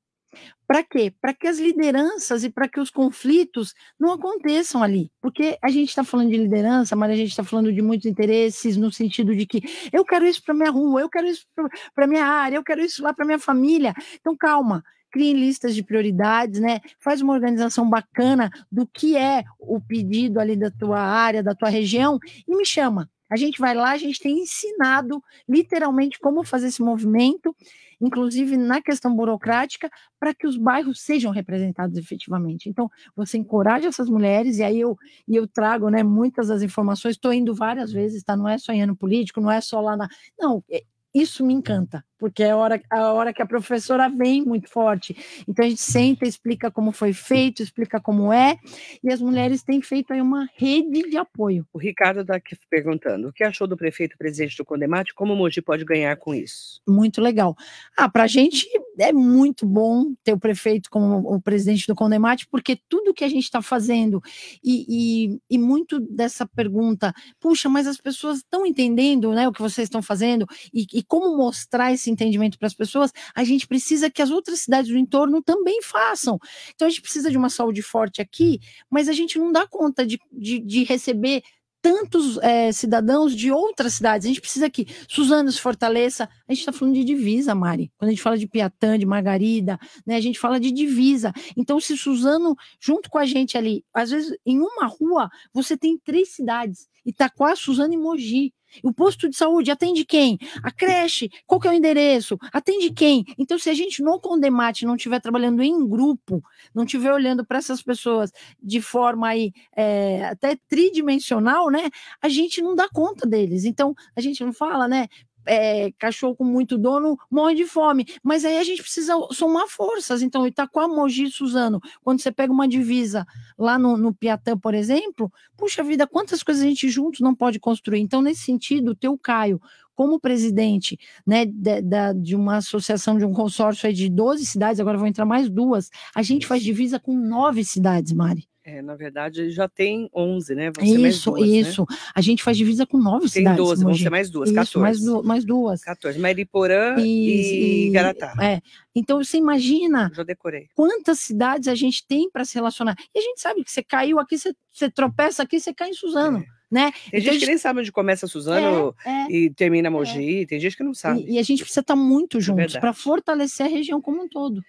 Para quê? Para que as lideranças e para que os conflitos não aconteçam ali. Porque a gente está falando de liderança, mas a gente está falando de muitos interesses, no sentido de que eu quero isso para minha rua, eu quero isso para minha área, eu quero isso lá para minha família. Então, calma criem listas de prioridades, né? Faz uma organização bacana do que é o pedido ali da tua área, da tua região e me chama. A gente vai lá, a gente tem ensinado literalmente como fazer esse movimento, inclusive na questão burocrática, para que os bairros sejam representados efetivamente. Então, você encoraja essas mulheres, e aí eu, e eu trago né, muitas das informações, estou indo várias vezes, tá? Não é só em ano político, não é só lá na. Não, é, isso me encanta porque é a hora, a hora que a professora vem muito forte. Então a gente senta, explica como foi feito, explica como é, e as mulheres têm feito aí uma rede de apoio. O Ricardo está aqui perguntando: o que achou do prefeito presidente do Condemate? Como o Mogi pode ganhar com isso? Muito legal. Ah, para a gente é muito bom ter o prefeito como o presidente do Condemate, porque tudo que a gente está fazendo, e, e, e, muito dessa pergunta, puxa, mas as pessoas estão entendendo né, o que vocês estão fazendo, e, e como mostrar esse entendimento para as pessoas, a gente precisa que as outras cidades do entorno também façam. Então a gente precisa de uma saúde forte aqui, mas a gente não dá conta de, de, de receber tantos é, cidadãos de outras cidades. A gente precisa que Suzano se fortaleça. A gente está falando de divisa, Mari. Quando a gente fala de Piatã, de Margarida, né, a gente fala de divisa. Então, se Suzano, junto com a gente ali, às vezes em uma rua, você tem três cidades. Itaquá, Suzano e Mogi. O posto de saúde atende quem? A creche, qual que é o endereço? Atende quem? Então, se a gente no Condemate não estiver trabalhando em grupo, não estiver olhando para essas pessoas de forma aí é, até tridimensional, né? A gente não dá conta deles. Então, a gente não fala, né? É, cachorro com muito dono morre de fome. Mas aí a gente precisa somar forças. Então, Itaquá, Mogi e Suzano, quando você pega uma divisa lá no, no Piatã, por exemplo, puxa vida, quantas coisas a gente juntos não pode construir. Então, nesse sentido, o teu Caio, como presidente né, de, de, de, uma associação, de um consórcio de 12 cidades, agora vou entrar mais duas, a gente faz divisa com nove cidades, Mari. É, na verdade, já tem 11, né? Vão isso, duas, isso. Né? A gente faz divisa com nove tem cidades. Tem 12, vão ser mais duas, isso, 14. Mais, du mais duas. 14. Mariporã e, e Garatá. É. Então, você imagina já decorei. quantas cidades a gente tem para se relacionar. E a gente sabe que você caiu aqui, você, você tropeça aqui, você cai em Suzano. É. Né? Tem então, gente que nem sabe onde começa Suzano é, é, e termina é. Mogi, tem gente que não sabe. E, e a gente precisa estar muito é juntos para fortalecer a região como um todo.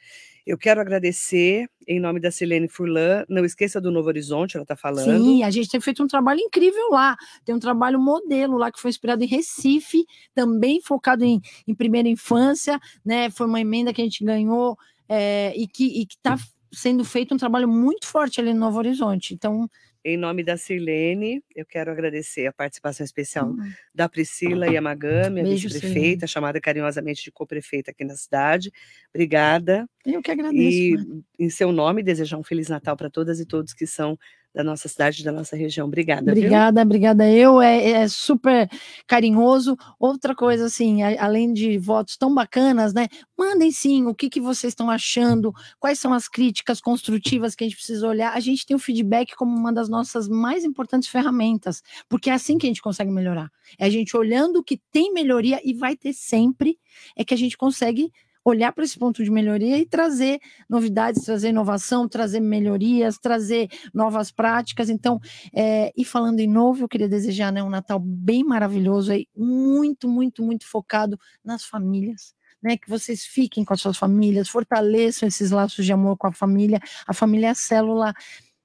Eu quero agradecer em nome da Silene Furlan. Não esqueça do Novo Horizonte, ela está falando. Sim, a gente tem feito um trabalho incrível lá. Tem um trabalho modelo lá que foi inspirado em Recife, também focado em, em primeira infância, né? Foi uma emenda que a gente ganhou é, e que está sendo feito um trabalho muito forte ali no Novo Horizonte. Então, em nome da Silene, eu quero agradecer a participação especial uhum. da Priscila Yamagami, a vice-prefeita, chamada carinhosamente de co-prefeita aqui na cidade. Obrigada. Eu que agradeço. E, em seu nome, desejar um Feliz Natal para todas e todos que são da nossa cidade, da nossa região. Obrigada. Obrigada, viu? obrigada. Eu é, é, super carinhoso. Outra coisa, assim, a, além de votos tão bacanas, né? Mandem sim o que, que vocês estão achando, quais são as críticas construtivas que a gente precisa olhar. A gente tem o feedback como uma das nossas mais importantes ferramentas, porque é assim que a gente consegue melhorar. É a gente olhando o que tem melhoria e vai ter sempre, é que a gente consegue olhar para esse ponto de melhoria e trazer novidades, trazer inovação, trazer melhorias, trazer novas práticas. Então, é, e falando em novo, eu queria desejar né, um Natal bem maravilhoso, aí, muito, muito, muito focado nas famílias. Né, que vocês fiquem com as suas famílias, fortaleçam esses laços de amor com a família. A família é a célula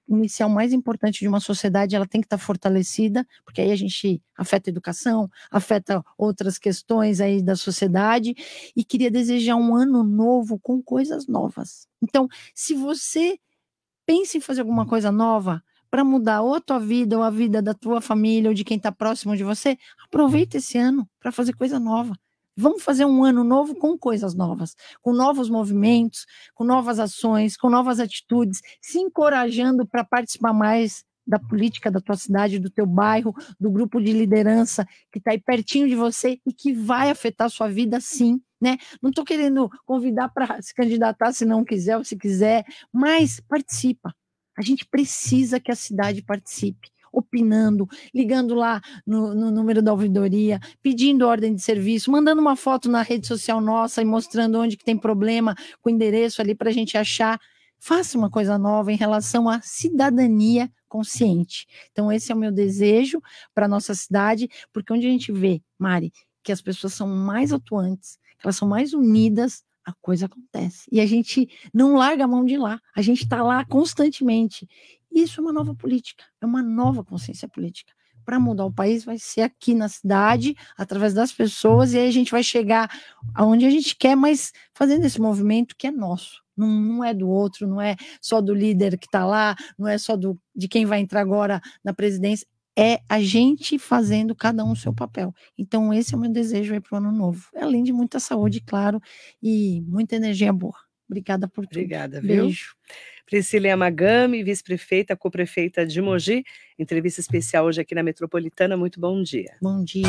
inicial mais importante de uma sociedade, ela tem que estar fortalecida, porque aí a gente afeta a educação, afeta outras questões aí da sociedade, e queria desejar um ano novo com coisas novas. Então, se você pensa em fazer alguma coisa nova, para mudar ou a tua vida, ou a vida da tua família, ou de quem está próximo de você, aproveita esse ano para fazer coisa nova. Vamos fazer um ano novo com coisas novas, com novos movimentos, com novas ações, com novas atitudes, se encorajando para participar mais da política da tua cidade, do teu bairro, do grupo de liderança que está aí pertinho de você e que vai afetar a sua vida sim, né? Não estou querendo convidar para se candidatar se não quiser ou se quiser, mas participa. A gente precisa que a cidade participe opinando, ligando lá no, no, número da ouvidoria, pedindo ordem de serviço, mandando uma foto na rede social nossa e mostrando onde que tem problema com o endereço ali para a gente achar. Faça uma coisa nova em relação à cidadania consciente. Então, esse é o meu desejo para a nossa cidade, porque onde a gente vê, Mari, que as pessoas são mais atuantes, elas são mais unidas, a coisa acontece. E a gente não larga a mão de lá, a gente está lá constantemente. Isso é uma nova política, é uma nova consciência política. Para mudar o país vai ser aqui na cidade, através das pessoas, e aí a gente vai chegar aonde a gente quer, mas fazendo esse movimento que é nosso. Não, não é do outro, não é só do líder que está lá, não é só do, de quem vai entrar agora na presidência, é a gente fazendo cada um o seu papel. Então, esse é o meu desejo aí para o ano novo. Além de muita saúde, claro, e muita energia boa. Obrigada por tudo. Obrigada, viu? Beijo. Priscila Yamagami, vice-prefeita, co-prefeita de Mogi. Entrevista especial hoje aqui na Metropolitana. Muito bom dia. Bom dia.